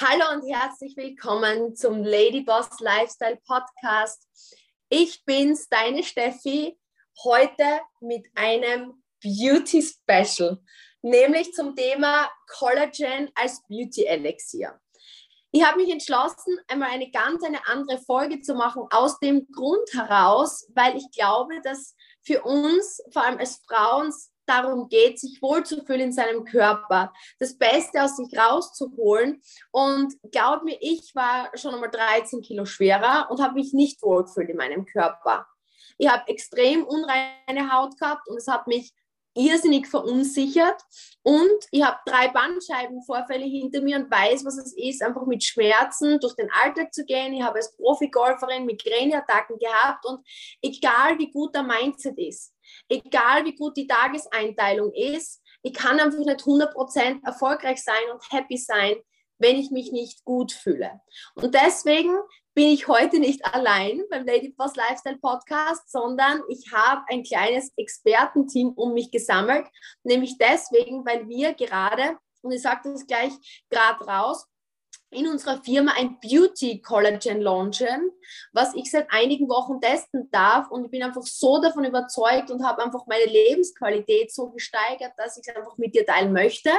Hallo und herzlich willkommen zum Lady Boss Lifestyle Podcast. Ich bin's, deine Steffi, heute mit einem Beauty Special, nämlich zum Thema Collagen als Beauty Elixier. Ich habe mich entschlossen, einmal eine ganz eine andere Folge zu machen, aus dem Grund heraus, weil ich glaube, dass für uns, vor allem als Frauen, darum geht, sich wohlzufühlen in seinem Körper, das Beste aus sich rauszuholen. Und glaub mir, ich war schon einmal 13 Kilo schwerer und habe mich nicht wohlgefühlt in meinem Körper. Ich habe extrem unreine Haut gehabt und es hat mich irrsinnig verunsichert und ich habe drei Bandscheibenvorfälle hinter mir und weiß, was es ist, einfach mit Schmerzen durch den Alltag zu gehen. Ich habe als Profi-Golferin Migräneattacken gehabt und egal wie gut der Mindset ist, egal wie gut die Tageseinteilung ist, ich kann einfach nicht 100% erfolgreich sein und happy sein, wenn ich mich nicht gut fühle. Und deswegen bin ich heute nicht allein beim Lady Boss Lifestyle Podcast, sondern ich habe ein kleines Expertenteam um mich gesammelt, nämlich deswegen, weil wir gerade, und ich sage das gleich gerade raus, in unserer Firma ein Beauty Collagen launchen, was ich seit einigen Wochen testen darf. Und ich bin einfach so davon überzeugt und habe einfach meine Lebensqualität so gesteigert, dass ich es einfach mit dir teilen möchte.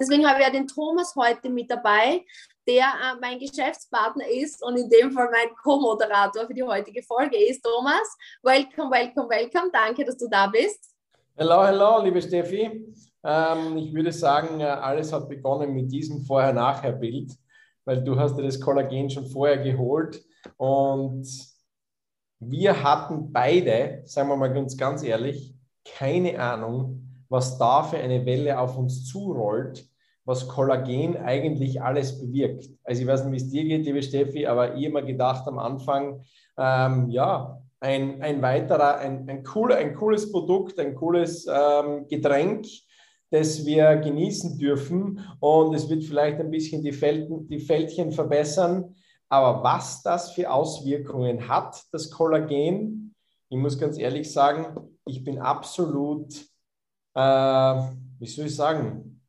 Deswegen habe ich ja den Thomas heute mit dabei, der äh, mein Geschäftspartner ist und in dem Fall mein Co-Moderator für die heutige Folge ist. Thomas, welcome, welcome, welcome. Danke, dass du da bist. Hallo, hallo, liebe Steffi. Ähm, ich würde sagen, äh, alles hat begonnen mit diesem Vorher-Nachher-Bild weil du hast dir das Kollagen schon vorher geholt und wir hatten beide, sagen wir mal ganz, ganz ehrlich, keine Ahnung, was da für eine Welle auf uns zurollt, was Kollagen eigentlich alles bewirkt. Also ich weiß nicht, wie es dir geht, liebe Steffi, aber ich habe mir gedacht am Anfang, ähm, ja, ein, ein weiterer, ein, ein, cooler, ein cooles Produkt, ein cooles ähm, Getränk, das wir genießen dürfen. Und es wird vielleicht ein bisschen die, Felden, die Fältchen verbessern. Aber was das für Auswirkungen hat, das Kollagen, ich muss ganz ehrlich sagen, ich bin absolut, äh, wie soll ich sagen,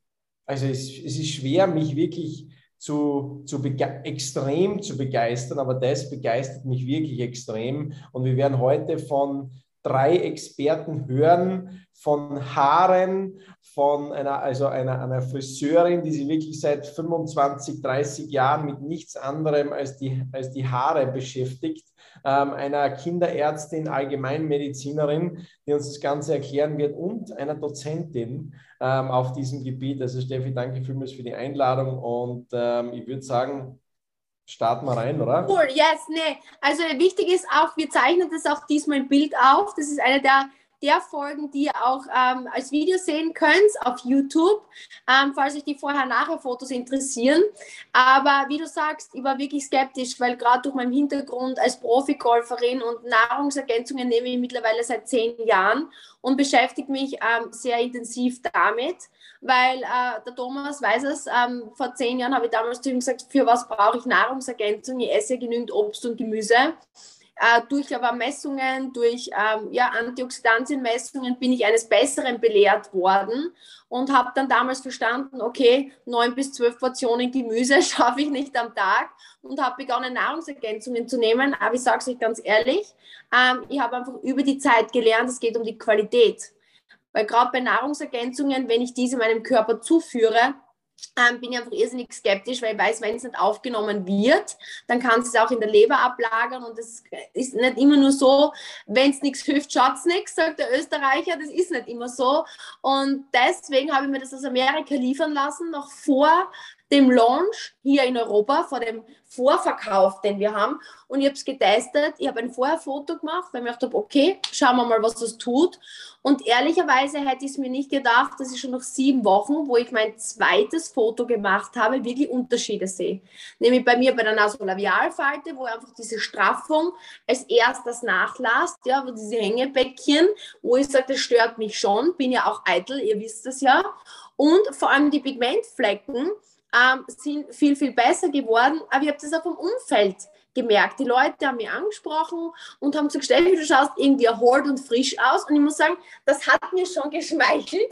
also es, es ist schwer, mich wirklich zu, zu extrem zu begeistern, aber das begeistert mich wirklich extrem. Und wir werden heute von drei Experten hören von Haaren, von einer, also einer, einer Friseurin, die sich wirklich seit 25, 30 Jahren mit nichts anderem als die, als die Haare beschäftigt, ähm, einer Kinderärztin, Allgemeinmedizinerin, die uns das Ganze erklären wird und einer Dozentin ähm, auf diesem Gebiet. Also Steffi, danke vielmals für die Einladung und ähm, ich würde sagen, starten wir rein, oder? Cool, yes, nee. Also wichtig ist auch, wir zeichnen das auch diesmal im Bild auf. Das ist eine der der Folgen, die ihr auch ähm, als Video sehen könnt auf YouTube, ähm, falls euch die Vorher-Nachher-Fotos interessieren. Aber wie du sagst, ich war wirklich skeptisch, weil gerade durch meinen Hintergrund als Profi-Golferin und Nahrungsergänzungen nehme ich mittlerweile seit zehn Jahren und beschäftige mich ähm, sehr intensiv damit, weil äh, der Thomas weiß es, ähm, vor zehn Jahren habe ich damals zu ihm gesagt, für was brauche ich Nahrungsergänzung? Ich esse genügend Obst und Gemüse äh, durch aber Messungen, durch ähm, ja, Antioxidantienmessungen bin ich eines Besseren belehrt worden und habe dann damals verstanden, okay, neun bis zwölf Portionen Gemüse schaffe ich nicht am Tag und habe begonnen, Nahrungsergänzungen zu nehmen. Aber ich sage es euch ganz ehrlich, ähm, ich habe einfach über die Zeit gelernt, es geht um die Qualität. Weil gerade bei Nahrungsergänzungen, wenn ich diese meinem Körper zuführe, ähm, bin ich einfach irrsinnig skeptisch, weil ich weiß, wenn es nicht aufgenommen wird, dann kann es auch in der Leber ablagern und das ist nicht immer nur so, wenn es nichts hilft, schaut es nichts, sagt der Österreicher, das ist nicht immer so. Und deswegen habe ich mir das aus Amerika liefern lassen, noch vor dem Launch hier in Europa, vor dem Vorverkauf, den wir haben. Und ich habe es getestet. Ich habe ein Vorherfoto gemacht, weil ich mir gedacht habe, okay, schauen wir mal, was das tut. Und ehrlicherweise hätte ich es mir nicht gedacht, dass ich schon nach sieben Wochen, wo ich mein zweites Foto gemacht habe, wirklich Unterschiede sehe. Nämlich bei mir bei der Nasolabialfalte, wo einfach diese Straffung als erstes nachlasst, ja, wo diese Hängebäckchen, wo ich sage, das stört mich schon, bin ja auch eitel, ihr wisst das ja. Und vor allem die Pigmentflecken, ähm, sind viel, viel besser geworden. Aber ich habe das auch vom Umfeld gemerkt. Die Leute haben mich angesprochen und haben gesagt, Steffi, du schaust irgendwie erholt und frisch aus. Und ich muss sagen, das hat mir schon geschmeichelt,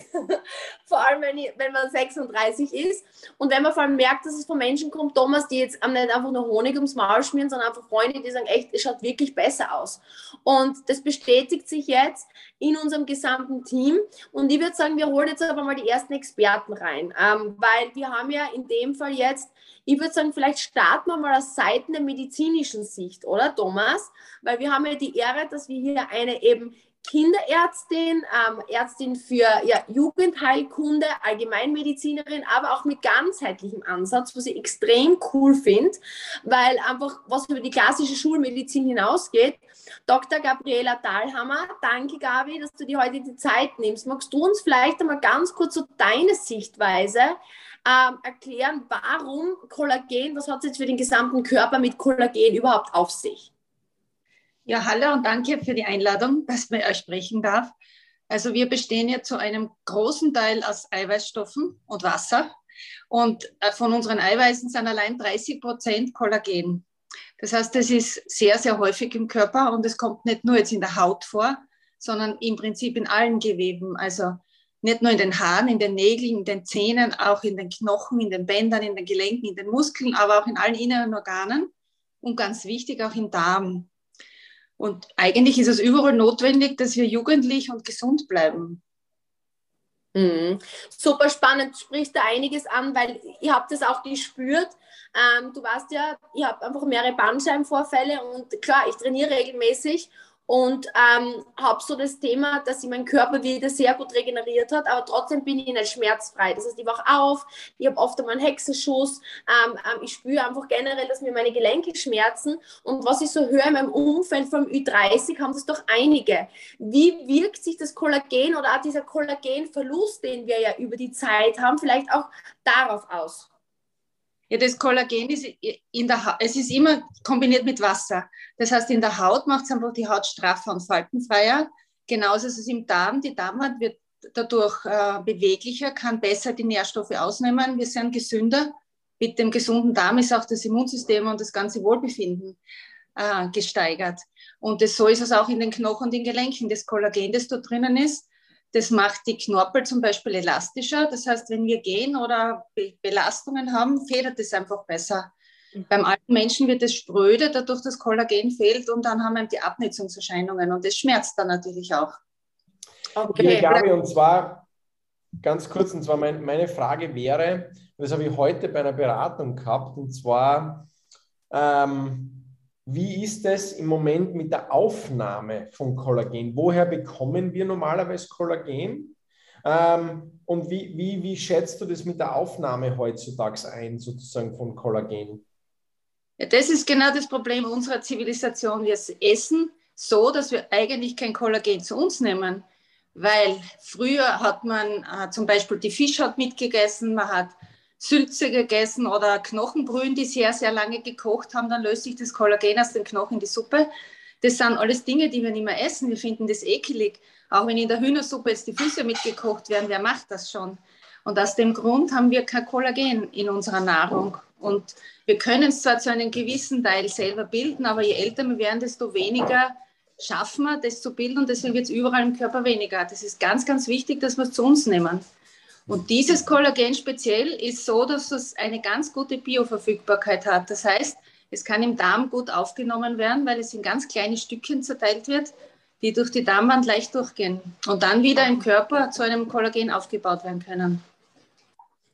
vor allem wenn, ich, wenn man 36 ist. Und wenn man vor allem merkt, dass es von Menschen kommt, Thomas, die jetzt nicht einfach nur Honig ums Maul schmieren, sondern einfach Freunde, die sagen, echt, es schaut wirklich besser aus. Und das bestätigt sich jetzt in unserem gesamten Team. Und ich würde sagen, wir holen jetzt aber mal die ersten Experten rein, ähm, weil wir haben ja in dem Fall jetzt ich würde sagen, vielleicht starten wir mal aus Seiten der medizinischen Sicht, oder Thomas? Weil wir haben ja die Ehre, dass wir hier eine eben Kinderärztin, ähm, Ärztin für ja, Jugendheilkunde, Allgemeinmedizinerin, aber auch mit ganzheitlichem Ansatz, was ich extrem cool finde, weil einfach was über die klassische Schulmedizin hinausgeht. Dr. Gabriela Dahlhammer, danke Gabi, dass du dir heute die Zeit nimmst. Magst du uns vielleicht einmal ganz kurz so deine Sichtweise ähm, erklären, warum Kollagen, was hat es jetzt für den gesamten Körper mit Kollagen überhaupt auf sich? Ja, hallo und danke für die Einladung, dass ich euch sprechen darf. Also wir bestehen ja zu einem großen Teil aus Eiweißstoffen und Wasser. Und äh, von unseren Eiweißen sind allein 30 Prozent Kollagen. Das heißt, das ist sehr, sehr häufig im Körper und es kommt nicht nur jetzt in der Haut vor, sondern im Prinzip in allen Geweben. Also nicht nur in den Haaren, in den Nägeln, in den Zähnen, auch in den Knochen, in den Bändern, in den Gelenken, in den Muskeln, aber auch in allen inneren Organen und ganz wichtig auch im Darm. Und eigentlich ist es überall notwendig, dass wir jugendlich und gesund bleiben. Mhm. Super spannend, sprichst da einiges an, weil ich habe das auch gespürt. Ähm, du weißt ja, ich habe einfach mehrere Bandscheibenvorfälle und klar, ich trainiere regelmäßig und ähm, habe so das Thema, dass sich mein Körper wieder sehr gut regeneriert hat, aber trotzdem bin ich nicht schmerzfrei. Das heißt, ich wache auf, ich habe oft einmal einen Hexenschuss, ähm, ähm, ich spüre einfach generell, dass mir meine Gelenke schmerzen und was ich so höre in meinem Umfeld vom Ü30, haben das doch einige. Wie wirkt sich das Kollagen oder auch dieser Kollagenverlust, den wir ja über die Zeit haben, vielleicht auch darauf aus? Ja, das Kollagen ist in der ha es ist immer kombiniert mit Wasser. Das heißt, in der Haut macht es einfach die Haut straffer und faltenfreier. Genauso ist es im Darm. Die Darmhaut wird dadurch äh, beweglicher, kann besser die Nährstoffe ausnehmen. Wir sind gesünder. Mit dem gesunden Darm ist auch das Immunsystem und das ganze Wohlbefinden äh, gesteigert. Und das, so ist es auch in den Knochen und den Gelenken. Das Kollagen, das dort drinnen ist, das macht die Knorpel zum Beispiel elastischer. Das heißt, wenn wir gehen oder Belastungen haben, federt es einfach besser. Mhm. Beim alten Menschen wird es spröde, dadurch das Kollagen fehlt und dann haben wir die Abnutzungserscheinungen und es schmerzt dann natürlich auch. Okay, Gabi, und zwar ganz kurz, und zwar mein, meine Frage wäre, das habe ich heute bei einer Beratung gehabt, und zwar, ähm, wie ist es im Moment mit der Aufnahme von Kollagen? Woher bekommen wir normalerweise Kollagen? Ähm, und wie, wie, wie schätzt du das mit der Aufnahme heutzutage ein, sozusagen von Kollagen? Ja, das ist genau das Problem unserer Zivilisation. Wir essen so, dass wir eigentlich kein Kollagen zu uns nehmen. Weil früher hat man äh, zum Beispiel die Fischhaut mitgegessen, man hat Sülze gegessen oder Knochenbrühen, die sehr, sehr lange gekocht haben, dann löst sich das Kollagen aus dem Knochen in die Suppe. Das sind alles Dinge, die wir nicht mehr essen. Wir finden das ekelig. Auch wenn in der Hühnersuppe jetzt die Füße mitgekocht werden, wer macht das schon? Und aus dem Grund haben wir kein Kollagen in unserer Nahrung. Und wir können es zwar zu einem gewissen Teil selber bilden, aber je älter wir werden, desto weniger schaffen wir, das zu bilden. Und deswegen wird es überall im Körper weniger. Das ist ganz, ganz wichtig, dass wir es zu uns nehmen. Und dieses Kollagen speziell ist so, dass es eine ganz gute Bioverfügbarkeit hat. Das heißt, es kann im Darm gut aufgenommen werden, weil es in ganz kleine Stückchen zerteilt wird, die durch die Darmwand leicht durchgehen und dann wieder im Körper zu einem Kollagen aufgebaut werden können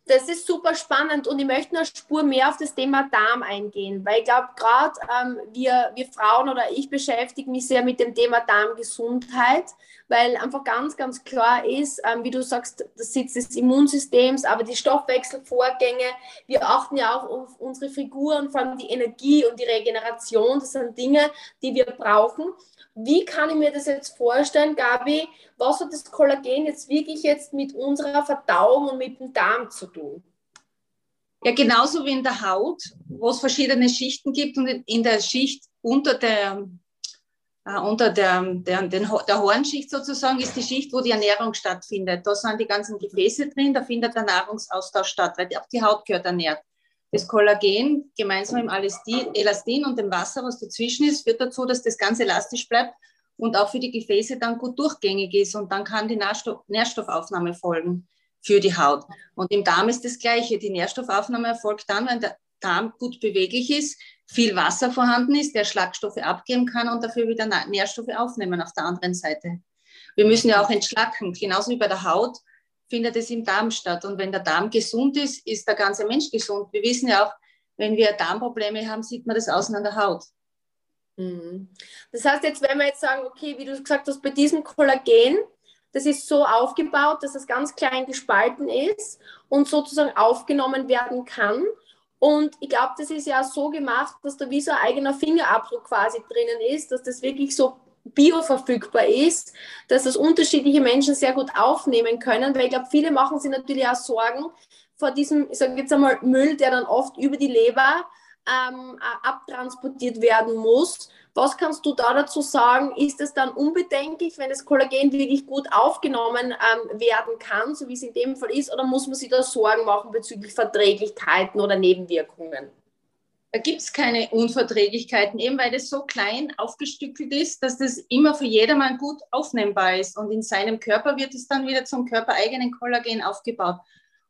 das ist super spannend und ich möchte eine Spur mehr auf das Thema Darm eingehen, weil ich glaube, gerade ähm, wir, wir Frauen oder ich beschäftige mich sehr mit dem Thema Darmgesundheit, weil einfach ganz, ganz klar ist, ähm, wie du sagst, das Sitz des Immunsystems, aber die Stoffwechselvorgänge, wir achten ja auch auf unsere Figuren, vor allem die Energie und die Regeneration, das sind Dinge, die wir brauchen. Wie kann ich mir das jetzt vorstellen, Gabi? Was hat das Kollagen jetzt wirklich jetzt mit unserer Verdauung und mit dem Darm zu tun? Ja, genauso wie in der Haut, wo es verschiedene Schichten gibt und in der Schicht unter der, äh, unter der, der, der Hornschicht sozusagen ist die Schicht, wo die Ernährung stattfindet. Da sind die ganzen Gefäße drin, da findet der Nahrungsaustausch statt, weil auch die Haut gehört ernährt. Das Kollagen gemeinsam dem Elastin und dem Wasser, was dazwischen ist, führt dazu, dass das ganz elastisch bleibt und auch für die Gefäße dann gut durchgängig ist und dann kann die Nährstoffaufnahme folgen für die Haut. Und im Darm ist das Gleiche. Die Nährstoffaufnahme erfolgt dann, wenn der Darm gut beweglich ist, viel Wasser vorhanden ist, der Schlagstoffe abgeben kann und dafür wieder Nährstoffe aufnehmen auf der anderen Seite. Wir müssen ja auch entschlacken, genauso wie bei der Haut findet es im Darm statt. Und wenn der Darm gesund ist, ist der ganze Mensch gesund. Wir wissen ja auch, wenn wir Darmprobleme haben, sieht man das außen an der Haut. Mhm. Das heißt, jetzt, wenn wir jetzt sagen, okay, wie du gesagt hast, bei diesem Kollagen, das ist so aufgebaut, dass es ganz klein gespalten ist und sozusagen aufgenommen werden kann. Und ich glaube, das ist ja so gemacht, dass da wie so ein eigener Fingerabdruck quasi drinnen ist, dass das wirklich so bioverfügbar ist, dass das unterschiedliche Menschen sehr gut aufnehmen können, weil ich glaube, viele machen sich natürlich auch Sorgen vor diesem, ich sage jetzt einmal, Müll, der dann oft über die Leber ähm, abtransportiert werden muss. Was kannst du da dazu sagen? Ist es dann unbedenklich, wenn das Kollagen wirklich gut aufgenommen ähm, werden kann, so wie es in dem Fall ist, oder muss man sich da Sorgen machen bezüglich Verträglichkeiten oder Nebenwirkungen? Da gibt es keine Unverträglichkeiten, eben weil das so klein aufgestückelt ist, dass das immer für jedermann gut aufnehmbar ist. Und in seinem Körper wird es dann wieder zum körpereigenen Kollagen aufgebaut.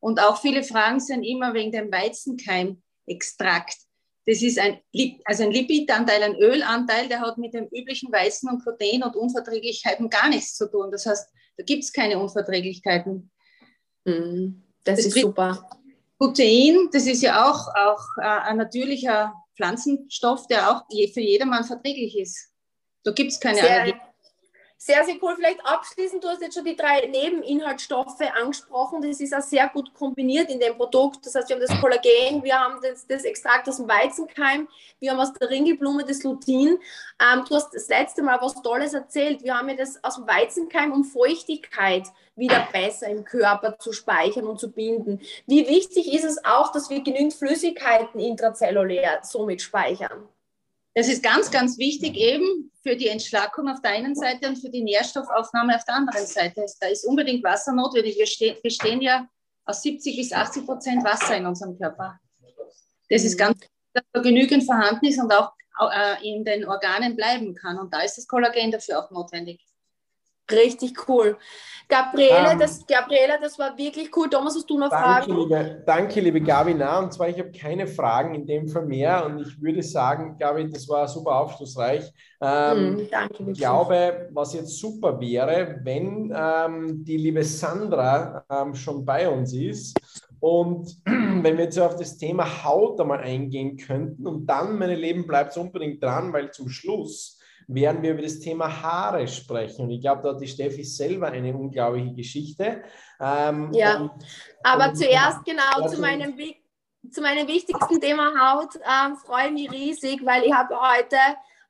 Und auch viele Fragen sind immer wegen dem Weizenkeimextrakt. Das ist ein, also ein Lipidanteil, ein Ölanteil, der hat mit dem üblichen Weizen und Protein und Unverträglichkeiten gar nichts zu tun. Das heißt, da gibt es keine Unverträglichkeiten. Mhm. Das, das, ist super. Protein, das ist ja auch, auch äh, ein natürlicher Pflanzenstoff, der auch für jedermann verträglich ist. Da gibt es keine Allergie. Sehr, sehr cool. Vielleicht abschließend, du hast jetzt schon die drei Nebeninhaltsstoffe angesprochen. Das ist auch sehr gut kombiniert in dem Produkt. Das heißt, wir haben das Kollagen, wir haben das, das Extrakt aus dem Weizenkeim, wir haben aus der Ringelblume das Lutin. Ähm, du hast das letzte Mal was Tolles erzählt. Wir haben ja das aus dem Weizenkeim, um Feuchtigkeit wieder besser im Körper zu speichern und zu binden. Wie wichtig ist es auch, dass wir genügend Flüssigkeiten intrazellulär somit speichern? Das ist ganz, ganz wichtig eben für die Entschlackung auf der einen Seite und für die Nährstoffaufnahme auf der anderen Seite. Da ist unbedingt Wasser notwendig. Wir bestehen ja aus 70 bis 80 Prozent Wasser in unserem Körper. Das ist ganz, dass da genügend vorhanden ist und auch äh, in den Organen bleiben kann. Und da ist das Kollagen dafür auch notwendig. Richtig cool. Gabriele, um, ähm, das, Gabriele, das war wirklich cool. Thomas, hast du noch danke, Fragen? Liebe, danke, liebe Gabi. Na, und zwar, ich habe keine Fragen in dem Fall mehr. Und ich würde sagen, Gabi, das war super aufschlussreich. Ähm, mm, danke. Ich glaube, was jetzt super wäre, wenn ähm, die liebe Sandra ähm, schon bei uns ist und wenn wir jetzt auf das Thema Haut einmal eingehen könnten und dann, meine Lieben, bleibt unbedingt dran, weil zum Schluss werden wir über das Thema Haare sprechen. Und ich glaube, da hat die Steffi selber eine unglaubliche Geschichte. Ähm, ja, und, aber und, zuerst genau zu meinem, zu meinem wichtigsten Thema Haut ähm, freue ich mich riesig, weil ich habe heute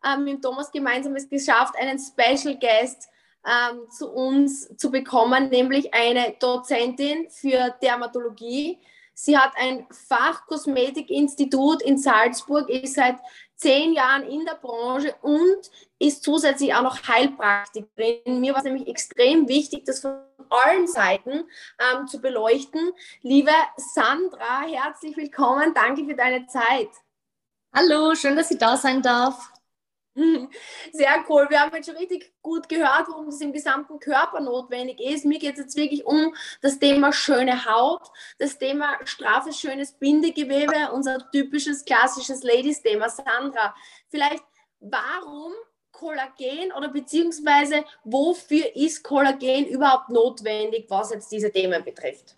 ähm, mit Thomas gemeinsam es geschafft, einen Special Guest ähm, zu uns zu bekommen, nämlich eine Dozentin für Dermatologie. Sie hat ein Fachkosmetikinstitut in Salzburg, ist seit zehn Jahren in der Branche und ist zusätzlich auch noch Heilpraktikerin. Mir war es nämlich extrem wichtig, das von allen Seiten ähm, zu beleuchten. Liebe Sandra, herzlich willkommen. Danke für deine Zeit. Hallo, schön, dass ich da sein darf. Sehr cool. Wir haben jetzt schon richtig gut gehört, warum das im gesamten Körper notwendig ist. Mir geht es jetzt wirklich um das Thema schöne Haut, das Thema straffes, schönes Bindegewebe, unser typisches, klassisches Ladies-Thema. Sandra, vielleicht warum Kollagen oder beziehungsweise wofür ist Kollagen überhaupt notwendig, was jetzt diese Themen betrifft?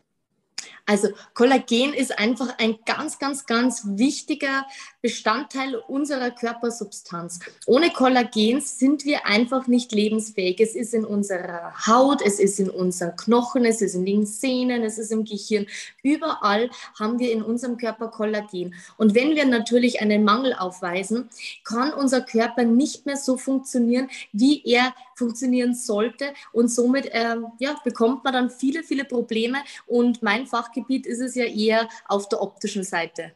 Also Kollagen ist einfach ein ganz, ganz, ganz wichtiger Bestandteil unserer Körpersubstanz. Ohne Kollagen sind wir einfach nicht lebensfähig. Es ist in unserer Haut, es ist in unseren Knochen, es ist in den Sehnen, es ist im Gehirn. Überall haben wir in unserem Körper Kollagen. Und wenn wir natürlich einen Mangel aufweisen, kann unser Körper nicht mehr so funktionieren, wie er funktionieren sollte. Und somit äh, ja, bekommt man dann viele, viele Probleme. Und mein Fachgebiet ist es ja eher auf der optischen Seite.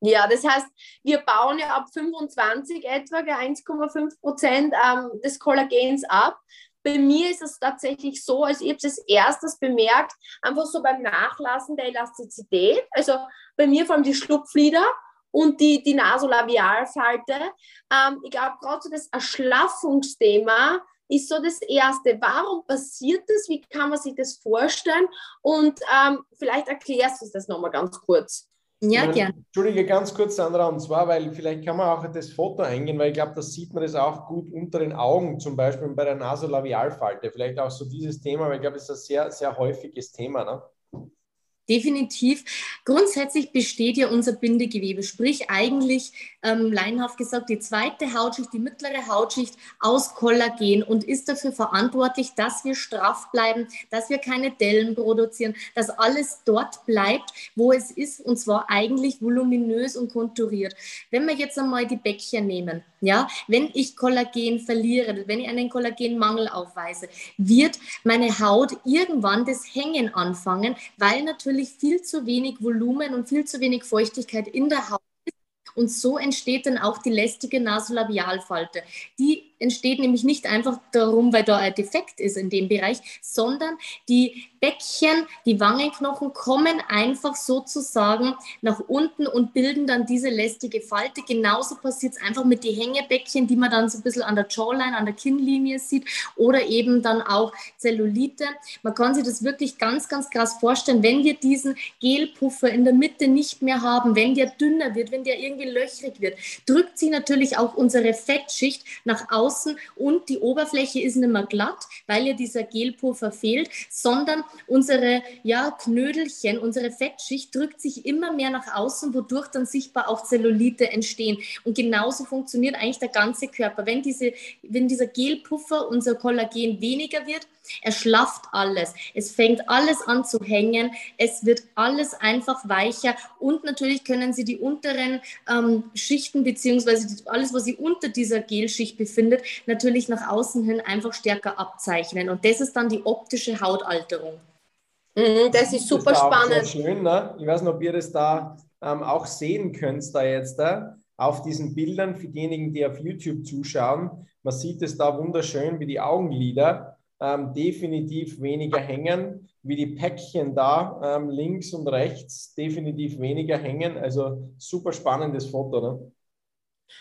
Ja, das heißt, wir bauen ja ab 25 etwa 1,5 Prozent ähm, des Kollagens ab. bei mir ist es tatsächlich so, also ich habe es erstes bemerkt, einfach so beim Nachlassen der Elastizität. Also bei mir vor allem die Schlupflider und die, die Nasolabialfalte. Ähm, ich glaube, gerade so das Erschlaffungsthema ist so das Erste. Warum passiert das? Wie kann man sich das vorstellen? Und ähm, vielleicht erklärst du das nochmal ganz kurz. Ja, gerne. Entschuldige ganz kurz, Sandra, und zwar, weil vielleicht kann man auch das Foto eingehen, weil ich glaube, da sieht man das auch gut unter den Augen, zum Beispiel bei der Nasolabialfalte. Vielleicht auch so dieses Thema, weil ich glaube, es ist ein sehr, sehr häufiges Thema. Ne? Definitiv. Grundsätzlich besteht ja unser Bindegewebe, sprich eigentlich ähm, leinhaft gesagt die zweite Hautschicht, die mittlere Hautschicht aus Kollagen und ist dafür verantwortlich, dass wir straff bleiben, dass wir keine Dellen produzieren, dass alles dort bleibt, wo es ist und zwar eigentlich voluminös und konturiert. Wenn wir jetzt einmal die Bäckchen nehmen, ja, wenn ich Kollagen verliere, wenn ich einen Kollagenmangel aufweise, wird meine Haut irgendwann das Hängen anfangen, weil natürlich viel zu wenig Volumen und viel zu wenig Feuchtigkeit in der Haut. Und so entsteht dann auch die lästige Nasolabialfalte. Die entsteht nämlich nicht einfach darum, weil da ein Defekt ist in dem Bereich, sondern die Bäckchen, die Wangenknochen kommen einfach sozusagen nach unten und bilden dann diese lästige Falte. Genauso passiert es einfach mit den Hängebäckchen, die man dann so ein bisschen an der Jawline, an der Kinnlinie sieht oder eben dann auch Zellulite. Man kann sich das wirklich ganz, ganz krass vorstellen, wenn wir diesen Gelpuffer in der Mitte nicht mehr haben, wenn der dünner wird, wenn der irgendwie löchrig wird, drückt sie natürlich auch unsere Fettschicht nach außen außen und die Oberfläche ist nicht mehr glatt, weil ja dieser Gelpuffer fehlt, sondern unsere ja, Knödelchen, unsere Fettschicht drückt sich immer mehr nach außen, wodurch dann sichtbar auch Zellulite entstehen. Und genauso funktioniert eigentlich der ganze Körper. Wenn, diese, wenn dieser Gelpuffer, unser Kollagen weniger wird, er schlafft alles. Es fängt alles an zu hängen. Es wird alles einfach weicher. Und natürlich können Sie die unteren ähm, Schichten, beziehungsweise alles, was sich unter dieser Gelschicht befindet, natürlich nach außen hin einfach stärker abzeichnen. Und das ist dann die optische Hautalterung. Mhm, das ist super das spannend. schön, ne? Ich weiß nicht, ob ihr das da ähm, auch sehen könnt, da jetzt da auf diesen Bildern für diejenigen, die auf YouTube zuschauen. Man sieht es da wunderschön, wie die Augenlider ähm, definitiv weniger hängen, wie die Päckchen da ähm, links und rechts definitiv weniger hängen. Also super spannendes Foto. Ne?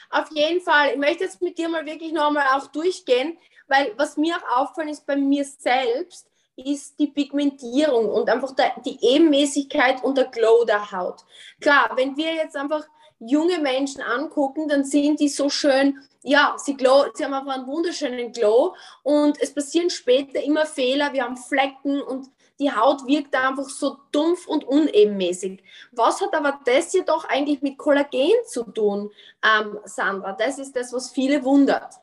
Auf jeden Fall. Ich möchte jetzt mit dir mal wirklich nochmal auch durchgehen, weil was mir auch auffallen ist bei mir selbst, ist die Pigmentierung und einfach die Ebenmäßigkeit und der Glow der Haut. Klar, wenn wir jetzt einfach junge Menschen angucken, dann sind die so schön, ja, sie, glow, sie haben einfach einen wunderschönen Glow und es passieren später immer Fehler, wir haben Flecken und die Haut wirkt einfach so dumpf und unebenmäßig. Was hat aber das jedoch eigentlich mit Kollagen zu tun, ähm, Sandra? Das ist das, was viele wundert.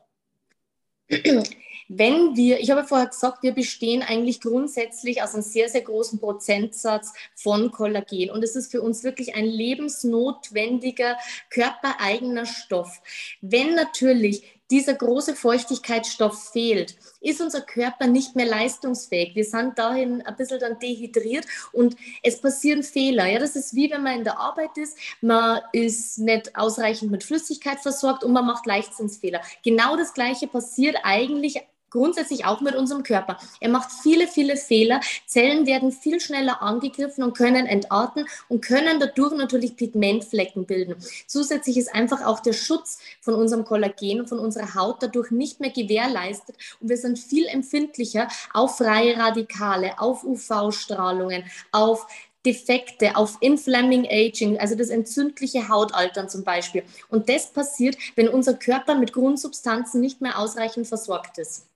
Wenn wir, ich habe vorher gesagt, wir bestehen eigentlich grundsätzlich aus einem sehr, sehr großen Prozentsatz von Kollagen. Und es ist für uns wirklich ein lebensnotwendiger, körpereigener Stoff. Wenn natürlich dieser große Feuchtigkeitsstoff fehlt, ist unser Körper nicht mehr leistungsfähig. Wir sind dahin ein bisschen dann dehydriert und es passieren Fehler. Ja, das ist wie wenn man in der Arbeit ist, man ist nicht ausreichend mit Flüssigkeit versorgt und man macht Leichtsinnsfehler. Genau das Gleiche passiert eigentlich grundsätzlich auch mit unserem Körper. Er macht viele, viele Fehler. Zellen werden viel schneller angegriffen und können entarten und können dadurch natürlich Pigmentflecken bilden. Zusätzlich ist einfach auch der Schutz von unserem Kollagen und von unserer Haut dadurch nicht mehr gewährleistet und wir sind viel empfindlicher auf freie Radikale, auf UV-Strahlungen, auf Defekte, auf Inflamming Aging, also das entzündliche Hautaltern zum Beispiel. Und das passiert, wenn unser Körper mit Grundsubstanzen nicht mehr ausreichend versorgt ist.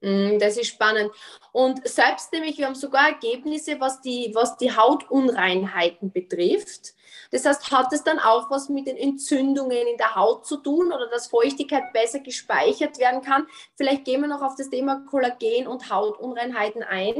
Mm, das ist spannend. Und selbst nämlich, wir haben sogar Ergebnisse, was die, was die Hautunreinheiten betrifft. Das heißt, hat es dann auch was mit den Entzündungen in der Haut zu tun oder dass Feuchtigkeit besser gespeichert werden kann? Vielleicht gehen wir noch auf das Thema Kollagen und Hautunreinheiten ein.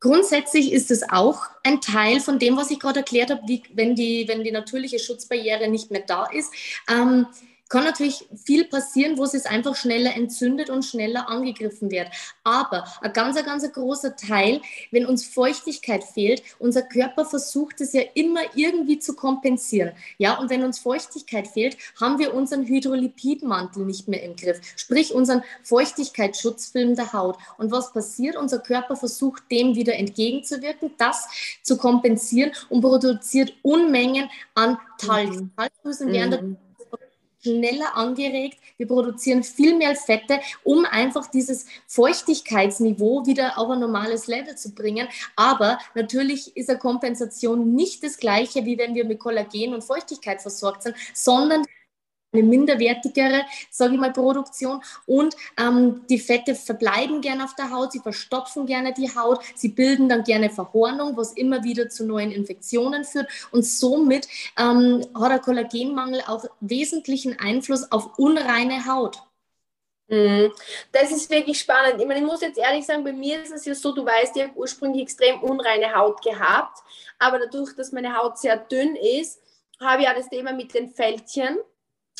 Grundsätzlich ist es auch ein Teil von dem, was ich gerade erklärt habe, wie, wenn, die, wenn die natürliche Schutzbarriere nicht mehr da ist. Ähm, kann natürlich viel passieren, wo es sich einfach schneller entzündet und schneller angegriffen wird. Aber ein ganz, ein ganz großer Teil, wenn uns Feuchtigkeit fehlt, unser Körper versucht es ja immer irgendwie zu kompensieren. Ja, und wenn uns Feuchtigkeit fehlt, haben wir unseren Hydrolipidmantel nicht mehr im Griff, sprich unseren Feuchtigkeitsschutzfilm der Haut. Und was passiert? Unser Körper versucht dem wieder entgegenzuwirken, das zu kompensieren und produziert Unmengen an Talg. Mhm. Talgdrüsen mhm schneller angeregt. Wir produzieren viel mehr Fette, um einfach dieses Feuchtigkeitsniveau wieder auf ein normales Level zu bringen. Aber natürlich ist eine Kompensation nicht das gleiche, wie wenn wir mit Kollagen und Feuchtigkeit versorgt sind, sondern eine minderwertigere, sage ich mal, Produktion. Und ähm, die Fette verbleiben gerne auf der Haut, sie verstopfen gerne die Haut, sie bilden dann gerne Verhornung, was immer wieder zu neuen Infektionen führt. Und somit ähm, hat der Kollagenmangel auch wesentlichen Einfluss auf unreine Haut. Mhm. Das ist wirklich spannend. Ich meine, ich muss jetzt ehrlich sagen, bei mir ist es ja so, du weißt, ich habe ursprünglich extrem unreine Haut gehabt, aber dadurch, dass meine Haut sehr dünn ist, habe ich ja das Thema mit den Fältchen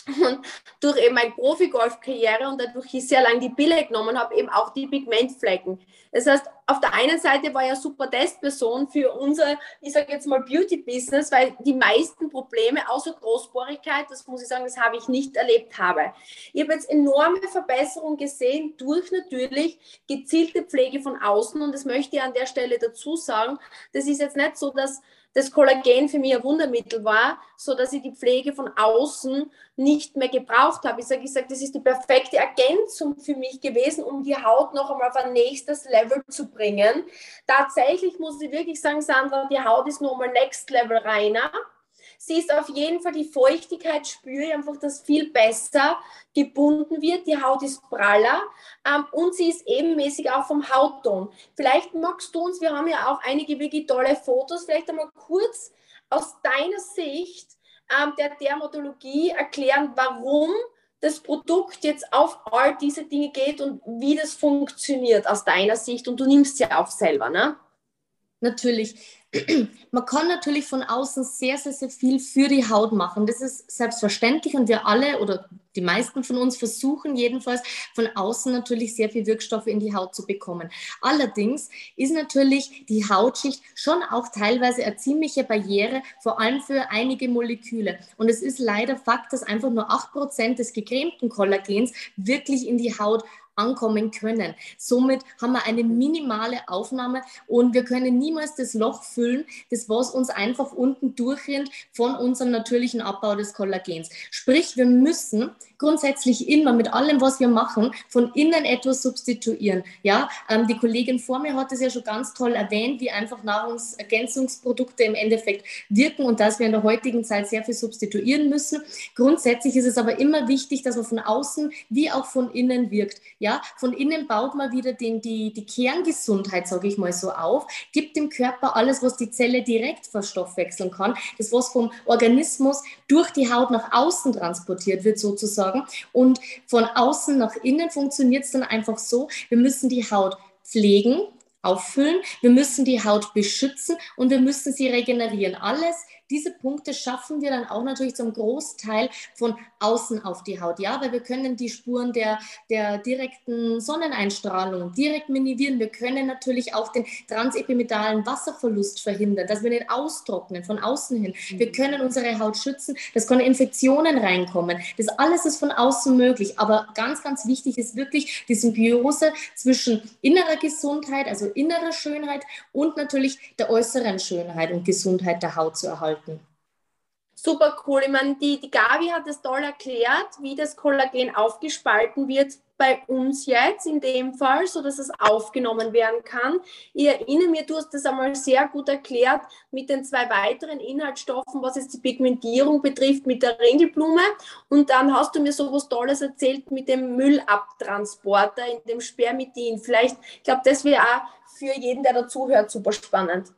und durch eben meine Profi-Golf-Karriere und dadurch ich sehr lange die Pille genommen habe, eben auch die Pigmentflecken. Das heißt, auf der einen Seite war ja super Testperson für unser, ich sage jetzt mal Beauty-Business, weil die meisten Probleme, außer Großbohrigkeit, das muss ich sagen, das habe ich nicht erlebt habe. Ich habe jetzt enorme Verbesserungen gesehen durch natürlich gezielte Pflege von außen und das möchte ich an der Stelle dazu sagen. Das ist jetzt nicht so, dass das Kollagen für mich ein Wundermittel war, so dass ich die Pflege von außen nicht mehr gebraucht habe. Ich sage, ich sage, das ist die perfekte Ergänzung für mich gewesen, um die Haut noch einmal auf ein nächstes Level zu bringen. Tatsächlich muss ich wirklich sagen, Sandra, die Haut ist nochmal next level reiner. Sie ist auf jeden Fall die Feuchtigkeit, spüre ich einfach, dass viel besser gebunden wird. Die Haut ist praller ähm, und sie ist ebenmäßig auch vom Hautton. Vielleicht magst du uns, wir haben ja auch einige wirklich tolle Fotos, vielleicht einmal kurz aus deiner Sicht ähm, der Dermatologie erklären, warum das Produkt jetzt auf all diese Dinge geht und wie das funktioniert aus deiner Sicht. Und du nimmst ja auch selber, ne? Natürlich. Man kann natürlich von außen sehr, sehr, sehr viel für die Haut machen. Das ist selbstverständlich und wir alle oder die meisten von uns versuchen jedenfalls von außen natürlich sehr viel Wirkstoffe in die Haut zu bekommen. Allerdings ist natürlich die Hautschicht schon auch teilweise eine ziemliche Barriere, vor allem für einige Moleküle. Und es ist leider Fakt, dass einfach nur 8% des gecremten Kollagens wirklich in die Haut ankommen können. Somit haben wir eine minimale Aufnahme und wir können niemals das Loch füllen, das was uns einfach unten durchrinnt von unserem natürlichen Abbau des Kollagens. Sprich, wir müssen grundsätzlich immer mit allem, was wir machen, von innen etwas substituieren. Ja, ähm, die Kollegin vor mir hat es ja schon ganz toll erwähnt, wie einfach Nahrungsergänzungsprodukte im Endeffekt wirken und dass wir in der heutigen Zeit sehr viel substituieren müssen. Grundsätzlich ist es aber immer wichtig, dass man von außen wie auch von innen wirkt. Ja, von innen baut man wieder den, die, die Kerngesundheit, sage ich mal so, auf, gibt dem Körper alles, was die Zelle direkt verstoffwechseln kann, das, was vom Organismus durch die Haut nach außen transportiert wird, sozusagen. Und von außen nach innen funktioniert es dann einfach so, wir müssen die Haut pflegen, auffüllen, wir müssen die Haut beschützen und wir müssen sie regenerieren. Alles diese Punkte schaffen wir dann auch natürlich zum Großteil von außen auf die Haut. Ja, weil wir können die Spuren der, der direkten Sonneneinstrahlung direkt minimieren. Wir können natürlich auch den transepimetalen Wasserverlust verhindern, dass wir nicht austrocknen von außen hin. Wir mhm. können unsere Haut schützen, dass keine Infektionen reinkommen. Das alles ist von außen möglich. Aber ganz, ganz wichtig ist wirklich die Symbiose zwischen innerer Gesundheit, also innerer Schönheit und natürlich der äußeren Schönheit und Gesundheit der Haut zu erhalten halten. Super cool. Ich meine, die, die Gabi hat es toll erklärt, wie das Kollagen aufgespalten wird bei uns jetzt in dem Fall, so dass es aufgenommen werden kann. Ich erinnere mich, du hast das einmal sehr gut erklärt mit den zwei weiteren Inhaltsstoffen, was jetzt die Pigmentierung betrifft, mit der Ringelblume. Und dann hast du mir so was Tolles erzählt mit dem Müllabtransporter in dem Spermidin. Vielleicht, ich glaube, das wäre auch für jeden, der dazuhört, super spannend.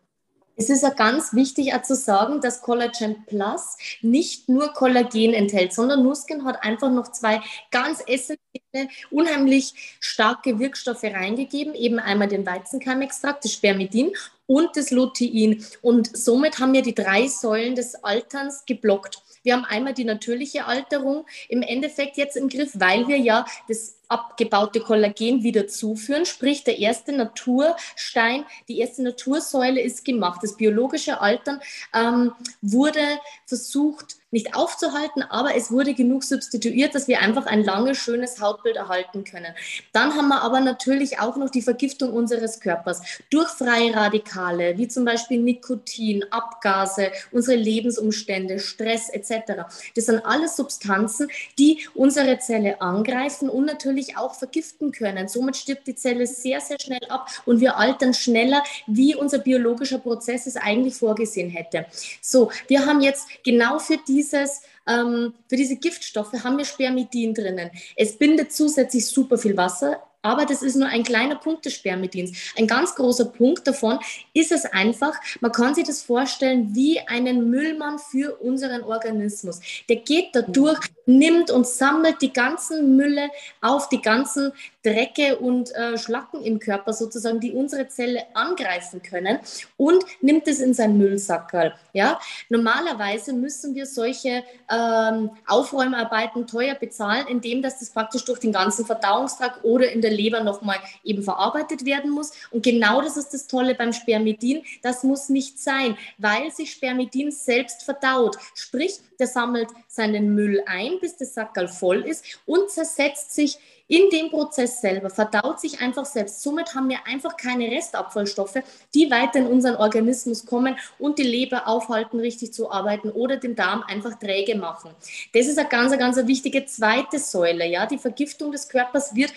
Es ist ja ganz wichtig auch zu sagen, dass Collagen Plus nicht nur Kollagen enthält, sondern Nuskin hat einfach noch zwei ganz essentielle, unheimlich starke Wirkstoffe reingegeben, eben einmal den Weizenkeimextrakt, das Spermidin und das Lutein. Und somit haben wir die drei Säulen des Alterns geblockt. Wir haben einmal die natürliche Alterung im Endeffekt jetzt im Griff, weil wir ja das abgebaute Kollagen wieder zuführen. Sprich, der erste Naturstein, die erste Natursäule ist gemacht. Das biologische Altern ähm, wurde versucht, nicht aufzuhalten, aber es wurde genug substituiert, dass wir einfach ein langes, schönes Hautbild erhalten können. Dann haben wir aber natürlich auch noch die Vergiftung unseres Körpers durch freie Radikale, wie zum Beispiel Nikotin, Abgase, unsere Lebensumstände, Stress etc. Das sind alles Substanzen, die unsere Zelle angreifen und natürlich auch vergiften können. Somit stirbt die Zelle sehr, sehr schnell ab und wir altern schneller, wie unser biologischer Prozess es eigentlich vorgesehen hätte. So, wir haben jetzt genau für diese dieses, ähm, für diese Giftstoffe haben wir Spermidin drinnen. Es bindet zusätzlich super viel Wasser aber das ist nur ein kleiner Punkt des Spermidins. Ein ganz großer Punkt davon ist es einfach, man kann sich das vorstellen wie einen Müllmann für unseren Organismus. Der geht da durch, nimmt und sammelt die ganzen Mülle auf, die ganzen Drecke und äh, Schlacken im Körper sozusagen, die unsere Zelle angreifen können und nimmt es in sein Müllsackerl. Ja? Normalerweise müssen wir solche ähm, Aufräumarbeiten teuer bezahlen, indem dass das praktisch durch den ganzen Verdauungstrakt oder in der Leber nochmal eben verarbeitet werden muss. Und genau das ist das Tolle beim Spermidin. Das muss nicht sein, weil sich Spermidin selbst verdaut. Sprich, der sammelt seinen Müll ein, bis das Sackerl voll ist und zersetzt sich in dem Prozess selber, verdaut sich einfach selbst. Somit haben wir einfach keine Restabfallstoffe, die weiter in unseren Organismus kommen und die Leber aufhalten, richtig zu arbeiten oder den Darm einfach träge machen. Das ist eine ganz, ganz wichtige zweite Säule. Ja? Die Vergiftung des Körpers wird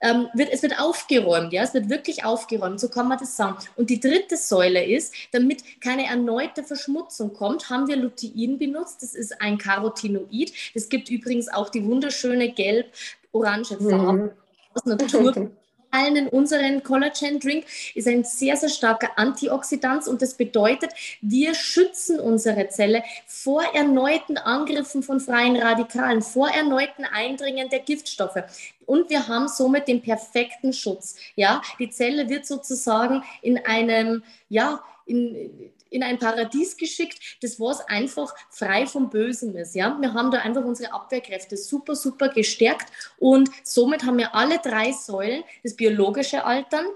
ähm, wird, es wird aufgeräumt, ja, es wird wirklich aufgeräumt, so kann man das sagen. Und die dritte Säule ist, damit keine erneute Verschmutzung kommt, haben wir Lutein benutzt. Das ist ein Carotinoid. Es gibt übrigens auch die wunderschöne gelb-orange Farbe mhm. aus Natur. allen in unseren Collagen Drink ist ein sehr, sehr starker Antioxidant und das bedeutet, wir schützen unsere Zelle vor erneuten Angriffen von freien Radikalen, vor erneuten Eindringen der Giftstoffe. Und wir haben somit den perfekten Schutz. Ja, die Zelle wird sozusagen in einem, ja, in, in ein Paradies geschickt, das was einfach frei vom Bösen ist. Ja? Wir haben da einfach unsere Abwehrkräfte super, super gestärkt und somit haben wir alle drei Säulen, das biologische Altern,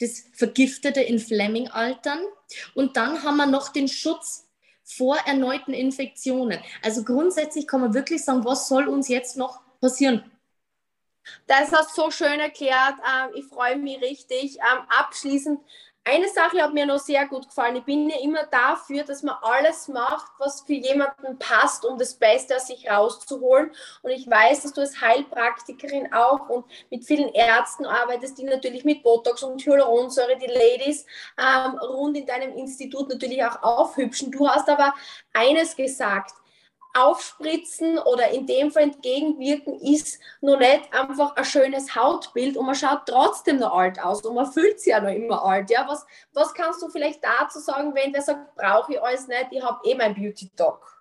das vergiftete Inflamming-Altern und dann haben wir noch den Schutz vor erneuten Infektionen. Also grundsätzlich kann man wirklich sagen, was soll uns jetzt noch passieren? Das hast du so schön erklärt. Ähm, ich freue mich richtig. Ähm, abschließend eine Sache hat mir noch sehr gut gefallen. Ich bin ja immer dafür, dass man alles macht, was für jemanden passt, um das Beste aus sich rauszuholen. Und ich weiß, dass du als Heilpraktikerin auch und mit vielen Ärzten arbeitest, die natürlich mit Botox und Hyaluronsäure die Ladies ähm, rund in deinem Institut natürlich auch aufhübschen. Du hast aber eines gesagt aufspritzen oder in dem Fall entgegenwirken ist noch nicht einfach ein schönes Hautbild und man schaut trotzdem noch alt aus und man fühlt sich ja noch immer alt. Ja? Was, was kannst du vielleicht dazu sagen, wenn der sagt, brauche ich alles nicht, ich habe eh mein Beauty Talk?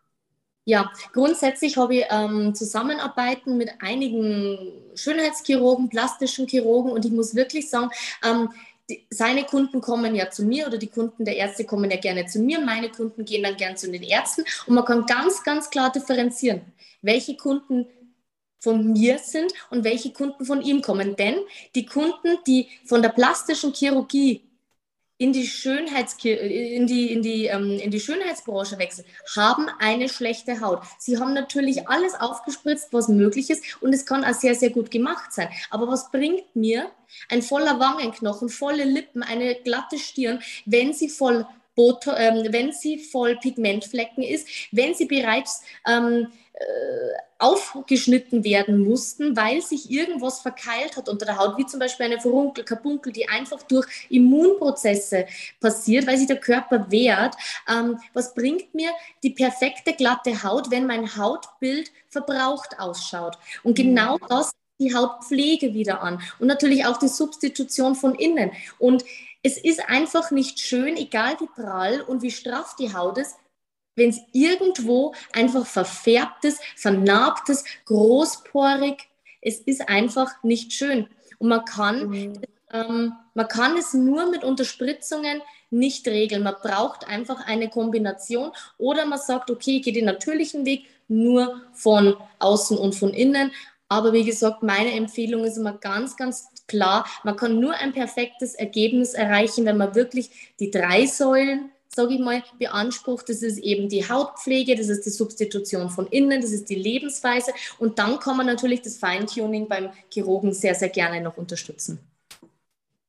Ja, grundsätzlich habe ich ähm, Zusammenarbeiten mit einigen Schönheitschirurgen, plastischen Chirurgen und ich muss wirklich sagen, ähm, die, seine Kunden kommen ja zu mir oder die Kunden der Ärzte kommen ja gerne zu mir. Meine Kunden gehen dann gern zu den Ärzten und man kann ganz, ganz klar differenzieren, welche Kunden von mir sind und welche Kunden von ihm kommen. Denn die Kunden, die von der plastischen Chirurgie in die, in die, in die, ähm, in die Schönheitsbranche wechseln, haben eine schlechte Haut. Sie haben natürlich alles aufgespritzt, was möglich ist und es kann auch sehr, sehr gut gemacht sein. Aber was bringt mir ein voller Wangenknochen, volle Lippen, eine glatte Stirn, wenn sie voll Boto, ähm, wenn sie voll Pigmentflecken ist, wenn sie bereits ähm, äh, aufgeschnitten werden mussten, weil sich irgendwas verkeilt hat unter der Haut, wie zum Beispiel eine Verunkel, Karpunkel, die einfach durch Immunprozesse passiert, weil sich der Körper wehrt. Ähm, was bringt mir die perfekte glatte Haut, wenn mein Hautbild verbraucht ausschaut? Und genau mhm. das die Hautpflege wieder an und natürlich auch die Substitution von innen. Und es ist einfach nicht schön, egal wie prall und wie straff die Haut ist, wenn es irgendwo einfach verfärbtes, vernarbtes, großporig, es ist einfach nicht schön. Und man kann mhm. Ähm, man kann es nur mit Unterspritzungen nicht regeln. Man braucht einfach eine Kombination oder man sagt, okay, ich gehe den natürlichen Weg nur von außen und von innen. Aber wie gesagt, meine Empfehlung ist immer ganz, ganz klar, man kann nur ein perfektes Ergebnis erreichen, wenn man wirklich die drei Säulen sage ich mal, beansprucht. Das ist eben die Hautpflege, das ist die Substitution von innen, das ist die Lebensweise. Und dann kann man natürlich das Feintuning beim Chirurgen sehr, sehr gerne noch unterstützen.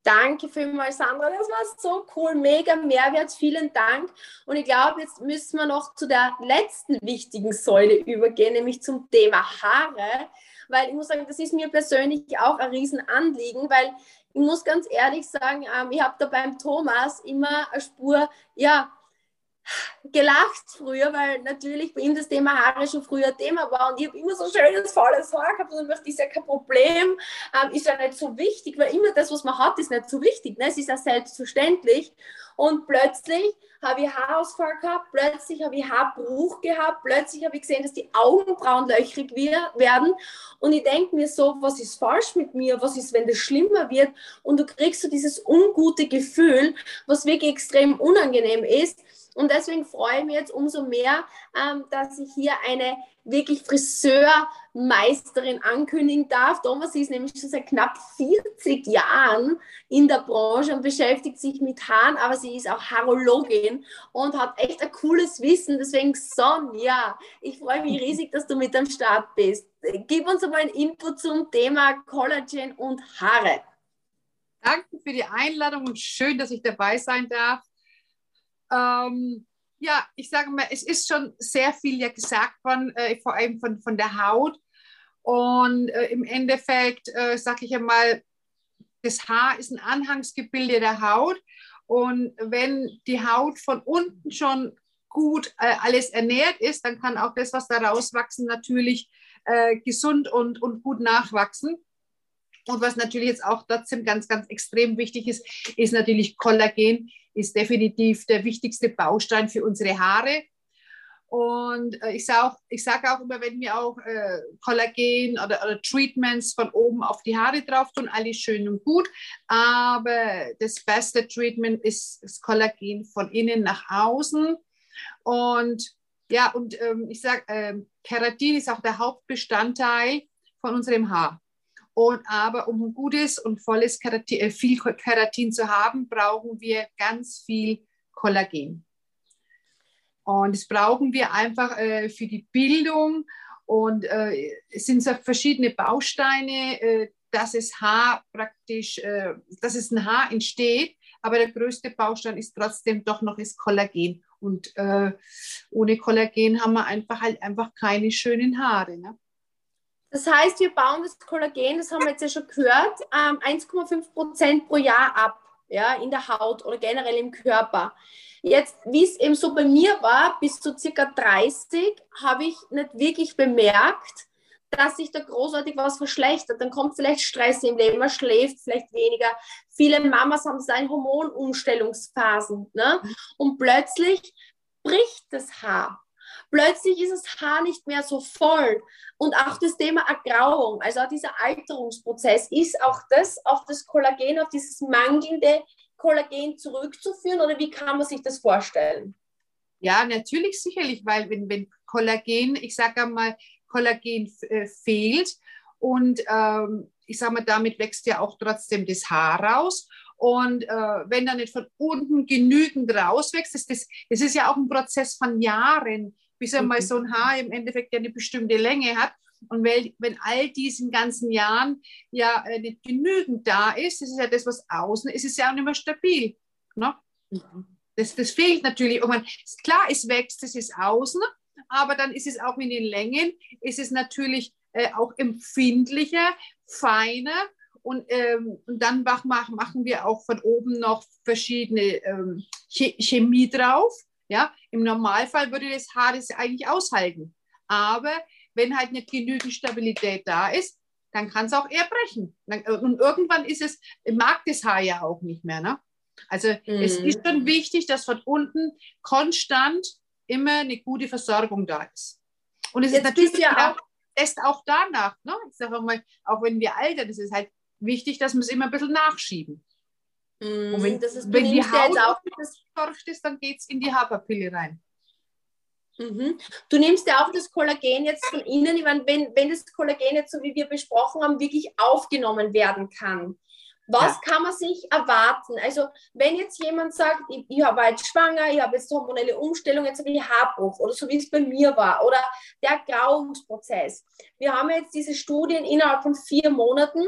Danke vielmals, Sandra. Das war so cool. Mega Mehrwert. Vielen Dank. Und ich glaube, jetzt müssen wir noch zu der letzten wichtigen Säule übergehen, nämlich zum Thema Haare. Weil ich muss sagen, das ist mir persönlich auch ein Riesenanliegen, weil ich muss ganz ehrlich sagen, ähm, ich habe da beim Thomas immer eine Spur, ja, gelacht früher, weil natürlich bei ihm das Thema Haare schon früher Thema war und ich habe immer so schönes, volles Haar gehabt und dachte, ist ja kein Problem, ähm, ist ja nicht so wichtig, weil immer das, was man hat, ist nicht so wichtig, ne? es ist ja selbstverständlich und plötzlich habe ich Haarausfall gehabt, plötzlich habe ich Haarbruch gehabt, plötzlich habe ich gesehen, dass die Augenbrauen löchrig werden. Und ich denke mir so, was ist falsch mit mir, was ist, wenn das schlimmer wird? Und du kriegst so dieses ungute Gefühl, was wirklich extrem unangenehm ist und deswegen freue ich mich jetzt umso mehr, ähm, dass ich hier eine wirklich Friseurmeisterin ankündigen darf. Thomas ist nämlich schon seit knapp 40 Jahren in der Branche und beschäftigt sich mit Haaren, aber sie ist auch Haarologin und hat echt ein cooles Wissen. Deswegen, Sonja, ich freue mich riesig, dass du mit am Start bist. Gib uns einmal einen Input zum Thema Collagen und Haare. Danke für die Einladung und schön, dass ich dabei sein darf. Ähm, ja, ich sage mal, es ist schon sehr viel ja gesagt worden, äh, vor allem von, von der Haut. Und äh, im Endeffekt äh, sage ich einmal, das Haar ist ein Anhangsgebilde der Haut. Und wenn die Haut von unten schon gut äh, alles ernährt ist, dann kann auch das, was da rauswachsen, natürlich äh, gesund und, und gut nachwachsen. Und was natürlich jetzt auch trotzdem ganz, ganz extrem wichtig ist, ist natürlich Kollagen ist definitiv der wichtigste Baustein für unsere Haare. Und äh, ich sage auch, sag auch immer, wenn wir auch äh, Kollagen oder, oder, Treatments von oben auf die Haare drauf tun, alles schön und gut. Aber das beste Treatment ist das Kollagen von innen nach außen. Und ja, und ähm, ich sage, äh, Keratin ist auch der Hauptbestandteil von unserem Haar. Und aber um ein gutes und volles Keratin, äh, viel Keratin zu haben, brauchen wir ganz viel Kollagen. Und das brauchen wir einfach äh, für die Bildung. Und äh, es sind so verschiedene Bausteine, äh, dass es Haar praktisch, äh, dass es ein Haar entsteht. Aber der größte Baustein ist trotzdem doch noch das Kollagen. Und äh, ohne Kollagen haben wir einfach halt einfach keine schönen Haare. Ne? Das heißt, wir bauen das Kollagen, das haben wir jetzt ja schon gehört, ähm, 1,5 Prozent pro Jahr ab, ja, in der Haut oder generell im Körper. Jetzt, wie es eben so bei mir war, bis zu circa 30, habe ich nicht wirklich bemerkt, dass sich da großartig was verschlechtert. Dann kommt vielleicht Stress im Leben, man schläft vielleicht weniger. Viele Mamas haben seine Hormonumstellungsphasen. Ne? Und plötzlich bricht das Haar. Plötzlich ist das Haar nicht mehr so voll. Und auch das Thema Ergrauung, also dieser Alterungsprozess, ist auch das auf das Kollagen, auf dieses mangelnde Kollagen zurückzuführen oder wie kann man sich das vorstellen? Ja, natürlich sicherlich, weil wenn, wenn Kollagen, ich sage einmal, Kollagen äh, fehlt und ähm, ich sage mal, damit wächst ja auch trotzdem das Haar raus. Und äh, wenn dann nicht von unten genügend rauswächst, ist das, das ist ja auch ein Prozess von Jahren, bis einmal so ein Haar im Endeffekt ja eine bestimmte Länge hat. Und weil, wenn all diesen ganzen Jahren ja äh, nicht genügend da ist, das ist ja das, was außen ist, ist ja auch nicht mehr stabil. Ne? Mhm. Das, das fehlt natürlich. Man, klar, es wächst, es ist außen, aber dann ist es auch in den Längen, ist es natürlich äh, auch empfindlicher, feiner. Und, ähm, und dann machen, machen wir auch von oben noch verschiedene ähm, Chemie drauf. Ja, im Normalfall würde das Haar das eigentlich aushalten. Aber wenn halt nicht genügend Stabilität da ist, dann kann es auch eher brechen. Und irgendwann ist es, mag das Haar ja auch nicht mehr. Ne? Also mhm. es ist schon wichtig, dass von unten konstant immer eine gute Versorgung da ist. Und es Jetzt ist natürlich ja auch, lässt auch danach, ne? ich sage mal, auch wenn wir altern, das ist halt wichtig, dass wir es immer ein bisschen nachschieben. Mm, Und wenn, das ist, du wenn die Haut jetzt auch das feucht ist, dann geht es in die Haferpille rein. Mhm. Du nimmst ja auch das Kollagen jetzt von innen, meine, wenn, wenn das Kollagen jetzt, so wie wir besprochen haben, wirklich aufgenommen werden kann. Was kann man sich erwarten? Also, wenn jetzt jemand sagt, ich, ich habe jetzt schwanger, ich habe jetzt hormonelle Umstellung, jetzt habe ich Haarbruch oder so wie es bei mir war oder der Grauungsprozess. Wir haben jetzt diese Studien innerhalb von vier Monaten,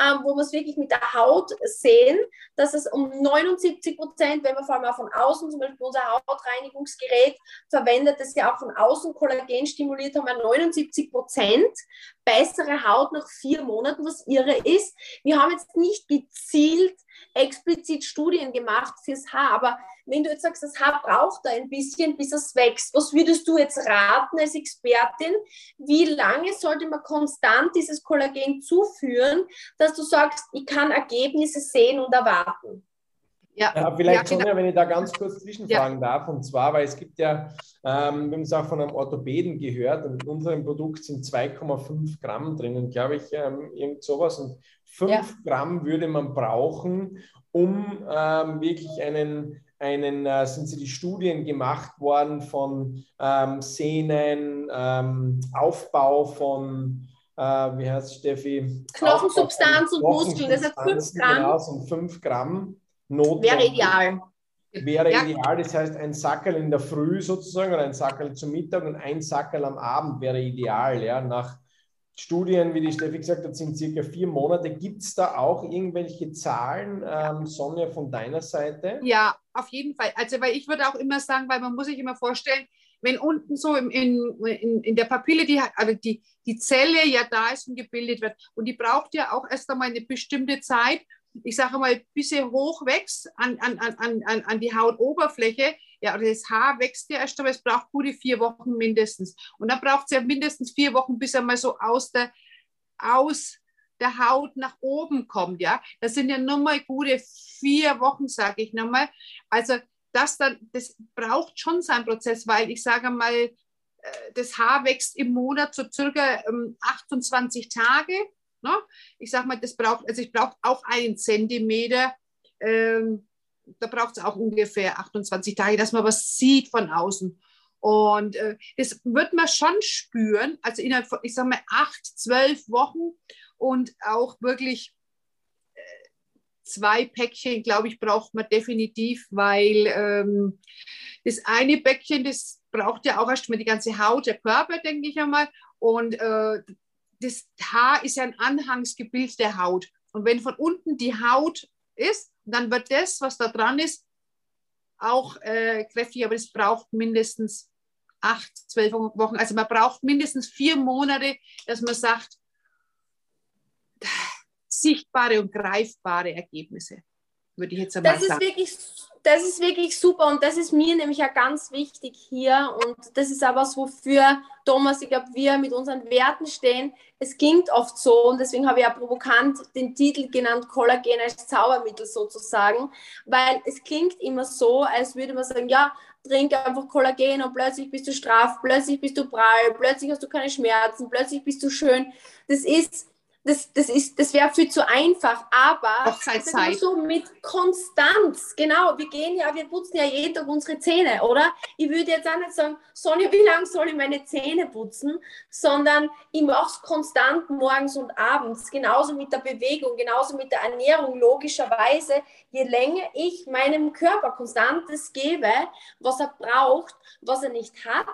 ähm, wo wir es wirklich mit der Haut sehen, dass es um 79 Prozent, wenn wir vor allem auch von außen, zum Beispiel unser Hautreinigungsgerät verwendet, das ja auch von außen Kollagen stimuliert, haben wir 79 Prozent bessere Haut nach vier Monaten, was irre ist. Wir haben jetzt nicht gezielt explizit Studien gemacht fürs Haar, aber wenn du jetzt sagst, das Haar braucht da ein bisschen, bis es wächst, was würdest du jetzt raten als Expertin? Wie lange sollte man konstant dieses Kollagen zuführen, dass du sagst, ich kann Ergebnisse sehen und erwarten? Ja, ja vielleicht, ja, Sonja, wenn ich da ganz kurz zwischenfragen ja. darf, und zwar, weil es gibt ja, ähm, wir haben es auch von einem Orthopäden gehört, und in unserem Produkt sind 2,5 Gramm drinnen, glaube ich, ähm, irgend sowas, und 5 ja. Gramm würde man brauchen, um ähm, wirklich einen, einen äh, sind sie die Studien gemacht worden von ähm, Sehnen, ähm, Aufbau von, äh, wie heißt Steffi? Knochensubstanz und Muskeln, das hat 5 Gramm. Genau, sind 5 Gramm notwendig. Wäre ideal. Wäre ja. ideal, das heißt ein Sackel in der Früh sozusagen oder ein Sackel zum Mittag und ein Sackel am Abend wäre ideal. Ja. Nach Studien, wie die Steffi gesagt hat, sind circa vier Monate. Gibt es da auch irgendwelche Zahlen, ähm, Sonja, von deiner Seite? Ja, auf jeden Fall. Also, weil ich würde auch immer sagen, weil man muss sich immer vorstellen, wenn unten so in, in, in der Papille die, also die, die Zelle ja da ist und gebildet wird und die braucht ja auch erst einmal eine bestimmte Zeit, ich sage mal, bis er hoch wächst an, an, an, an, an die Hautoberfläche, ja, das Haar wächst ja erst, aber es braucht gute vier Wochen mindestens. Und dann braucht es ja mindestens vier Wochen, bis er mal so aus der, aus der Haut nach oben kommt, ja. Das sind ja nochmal gute vier Wochen, sage ich nochmal. Also das dann, das braucht schon seinen Prozess, weil ich sage mal, äh, das Haar wächst im Monat so circa 28 ähm, Tage Ne? Ich sage mal, das braucht, also ich brauche auch einen Zentimeter. Ähm, da braucht es auch ungefähr 28 Tage, dass man was sieht von außen. Und äh, das wird man schon spüren, also innerhalb von, ich sage mal, acht, zwölf Wochen und auch wirklich äh, zwei Päckchen, glaube ich, braucht man definitiv, weil ähm, das eine Päckchen, das braucht ja auch erstmal die ganze Haut, der Körper, denke ich einmal. Und äh, das Haar ist ja ein Anhangsgebild der Haut. Und wenn von unten die Haut ist, dann wird das, was da dran ist, auch äh, kräftig, aber es braucht mindestens acht, zwölf Wochen. Also man braucht mindestens vier Monate, dass man sagt, sichtbare und greifbare Ergebnisse, würde ich jetzt einmal das sagen. Ist wirklich, das ist wirklich super und das ist mir nämlich auch ganz wichtig hier und das ist aber was, wofür Thomas, ich glaube, wir mit unseren Werten stehen. Es klingt oft so und deswegen habe ich ja provokant den Titel genannt, Kollagen als Zaubermittel sozusagen, weil es klingt immer so, als würde man sagen, ja, trink einfach Kollagen und plötzlich bist du straff, plötzlich bist du prall, plötzlich hast du keine Schmerzen, plötzlich bist du schön. Das ist das, das, das wäre viel zu einfach, aber so mit Konstanz, genau, wir gehen ja, wir putzen ja jeden Tag unsere Zähne, oder? Ich würde jetzt auch nicht sagen, Sonja, wie lange soll ich meine Zähne putzen, sondern ich mache es konstant morgens und abends, genauso mit der Bewegung, genauso mit der Ernährung, logischerweise, je länger ich meinem Körper Konstantes gebe, was er braucht, was er nicht hat,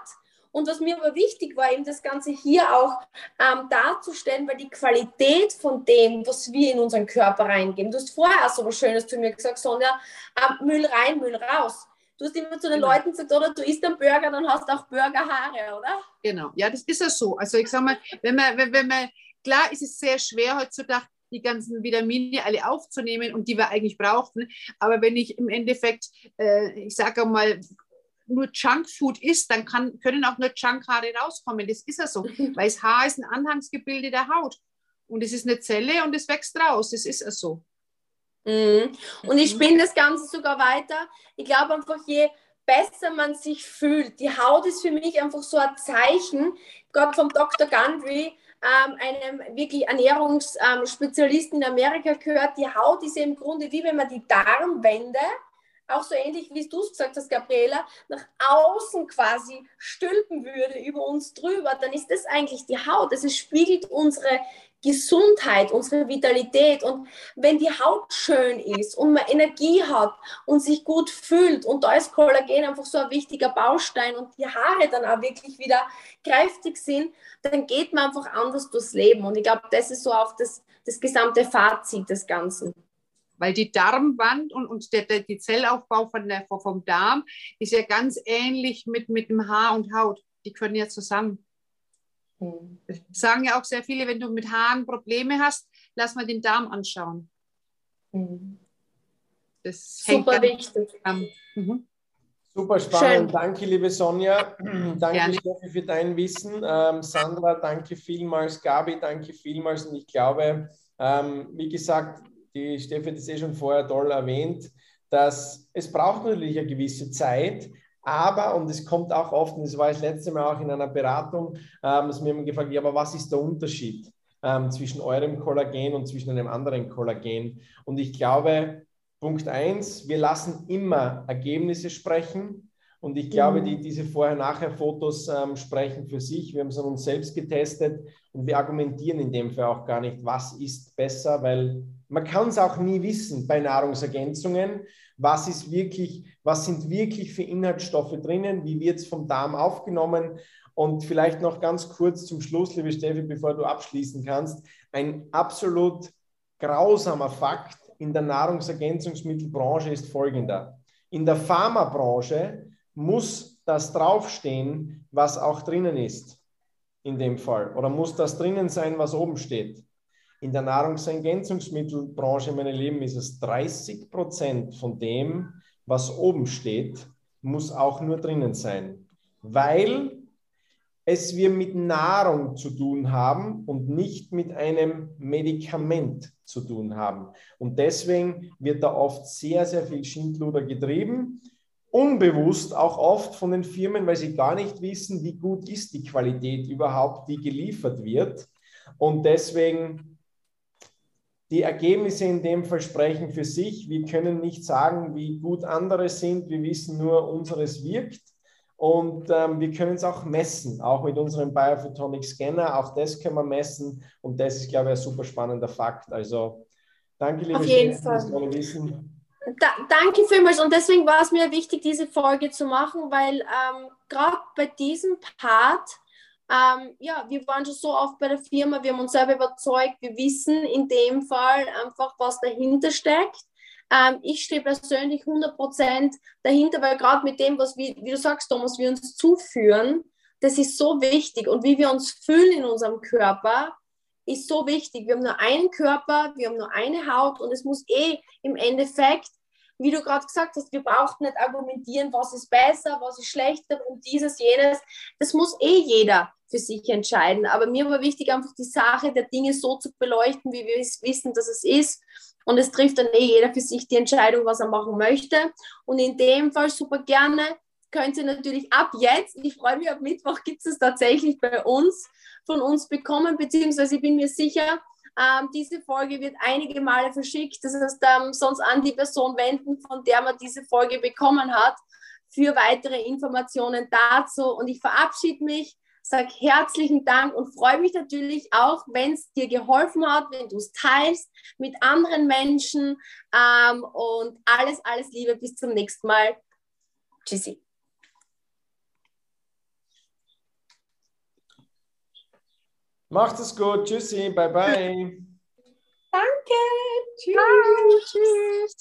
und was mir aber wichtig war, eben das Ganze hier auch ähm, darzustellen, weil die Qualität von dem, was wir in unseren Körper reingeben, du hast vorher auch so was Schönes zu mir gesagt, Sonja, ähm, Müll rein, Müll raus. Du hast immer zu den genau. Leuten gesagt, oder du isst einen Burger, dann hast du auch Burgerhaare, oder? Genau, ja, das ist ja so. Also ich sage mal, wenn man, wenn, wenn man, klar ist es sehr schwer heutzutage, die ganzen Vitamine alle aufzunehmen und die wir eigentlich brauchen. Aber wenn ich im Endeffekt, äh, ich sage mal, nur Junkfood isst, dann kann, können auch nur Junkhaare rauskommen. Das ist ja so, weil das Haar ist ein Anhangsgebilde der Haut. Und es ist eine Zelle und es wächst raus. Das ist ja so. Mhm. Und ich spinne das Ganze sogar weiter. Ich glaube einfach, je besser man sich fühlt, die Haut ist für mich einfach so ein Zeichen, gerade vom Dr. Gundry, ähm, einem wirklich Ernährungsspezialisten in Amerika gehört, die Haut ist ja im Grunde wie wenn man die Darmwände auch so ähnlich wie du es gesagt hast, Gabriela, nach außen quasi stülpen würde über uns drüber, dann ist das eigentlich die Haut. Es spiegelt unsere Gesundheit, unsere Vitalität. Und wenn die Haut schön ist und man Energie hat und sich gut fühlt und da ist Kollagen einfach so ein wichtiger Baustein und die Haare dann auch wirklich wieder kräftig sind, dann geht man einfach anders durchs Leben. Und ich glaube, das ist so auch das, das gesamte Fazit des Ganzen. Weil die Darmwand und, und der, der, die Zellaufbau von der, vom Darm ist ja ganz ähnlich mit, mit dem Haar und Haut. Die können ja zusammen. Mhm. Sagen ja auch sehr viele, wenn du mit Haaren Probleme hast, lass mal den Darm anschauen. Mhm. Das Super wichtig. Mhm. Super spannend. Schön. Danke, liebe Sonja. danke, Steffi, für dein Wissen. Ähm, Sandra, danke vielmals. Gabi, danke vielmals. Und ich glaube, ähm, wie gesagt, die Steffi hat es eh schon vorher toll erwähnt, dass es braucht natürlich eine gewisse Zeit, aber, und es kommt auch oft, und das war das letzte Mal auch in einer Beratung, ähm, dass mir immer gefragt, ja, aber was ist der Unterschied ähm, zwischen eurem Kollagen und zwischen einem anderen Kollagen? Und ich glaube, Punkt eins, wir lassen immer Ergebnisse sprechen. Und ich glaube, die, diese Vorher-Nachher-Fotos ähm, sprechen für sich. Wir haben es an uns selbst getestet und wir argumentieren in dem Fall auch gar nicht, was ist besser, weil man kann es auch nie wissen bei Nahrungsergänzungen, was ist wirklich, was sind wirklich für Inhaltsstoffe drinnen, wie wird es vom Darm aufgenommen. Und vielleicht noch ganz kurz zum Schluss, liebe Steffi, bevor du abschließen kannst, ein absolut grausamer Fakt in der Nahrungsergänzungsmittelbranche ist folgender. In der Pharmabranche muss das draufstehen, was auch drinnen ist, in dem Fall. Oder muss das drinnen sein, was oben steht. In der Nahrungsergänzungsmittelbranche, meine Lieben, ist es 30 Prozent von dem, was oben steht, muss auch nur drinnen sein, weil es wir mit Nahrung zu tun haben und nicht mit einem Medikament zu tun haben. Und deswegen wird da oft sehr, sehr viel Schindluder getrieben, unbewusst auch oft von den Firmen, weil sie gar nicht wissen, wie gut ist die Qualität überhaupt, die geliefert wird. Und deswegen die Ergebnisse in dem Fall sprechen für sich. Wir können nicht sagen, wie gut andere sind. Wir wissen nur, unseres wirkt. Und ähm, wir können es auch messen, auch mit unserem Biophotonic Scanner. Auch das können wir messen. Und das ist, glaube ich, ein super spannender Fakt. Also danke, liebe Auf jeden Fall. Wissen. Da, danke vielmals. Und deswegen war es mir wichtig, diese Folge zu machen, weil ähm, gerade bei diesem Part ähm, ja, wir waren schon so oft bei der Firma, wir haben uns selber überzeugt, wir wissen in dem Fall einfach, was dahinter steckt. Ähm, ich stehe persönlich 100% dahinter, weil gerade mit dem, was wir, wie du sagst, Thomas, wir uns zuführen, das ist so wichtig. Und wie wir uns fühlen in unserem Körper, ist so wichtig. Wir haben nur einen Körper, wir haben nur eine Haut und es muss eh im Endeffekt wie du gerade gesagt hast, wir brauchen nicht argumentieren, was ist besser, was ist schlechter und dieses, jenes. Das muss eh jeder für sich entscheiden. Aber mir war wichtig, einfach die Sache der Dinge so zu beleuchten, wie wir es wissen, dass es ist. Und es trifft dann eh jeder für sich die Entscheidung, was er machen möchte. Und in dem Fall super gerne könnt ihr natürlich ab jetzt, ich freue mich, ab Mittwoch gibt es tatsächlich bei uns, von uns bekommen, beziehungsweise ich bin mir sicher, ähm, diese Folge wird einige Male verschickt. Das heißt, ähm, sonst an die Person wenden, von der man diese Folge bekommen hat, für weitere Informationen dazu. Und ich verabschiede mich, sage herzlichen Dank und freue mich natürlich auch, wenn es dir geholfen hat, wenn du es teilst mit anderen Menschen. Ähm, und alles, alles Liebe. Bis zum nächsten Mal. Tschüssi. Macht es gut. Tschüssi. Bye, bye. Danke. Tschüss. Tschüss.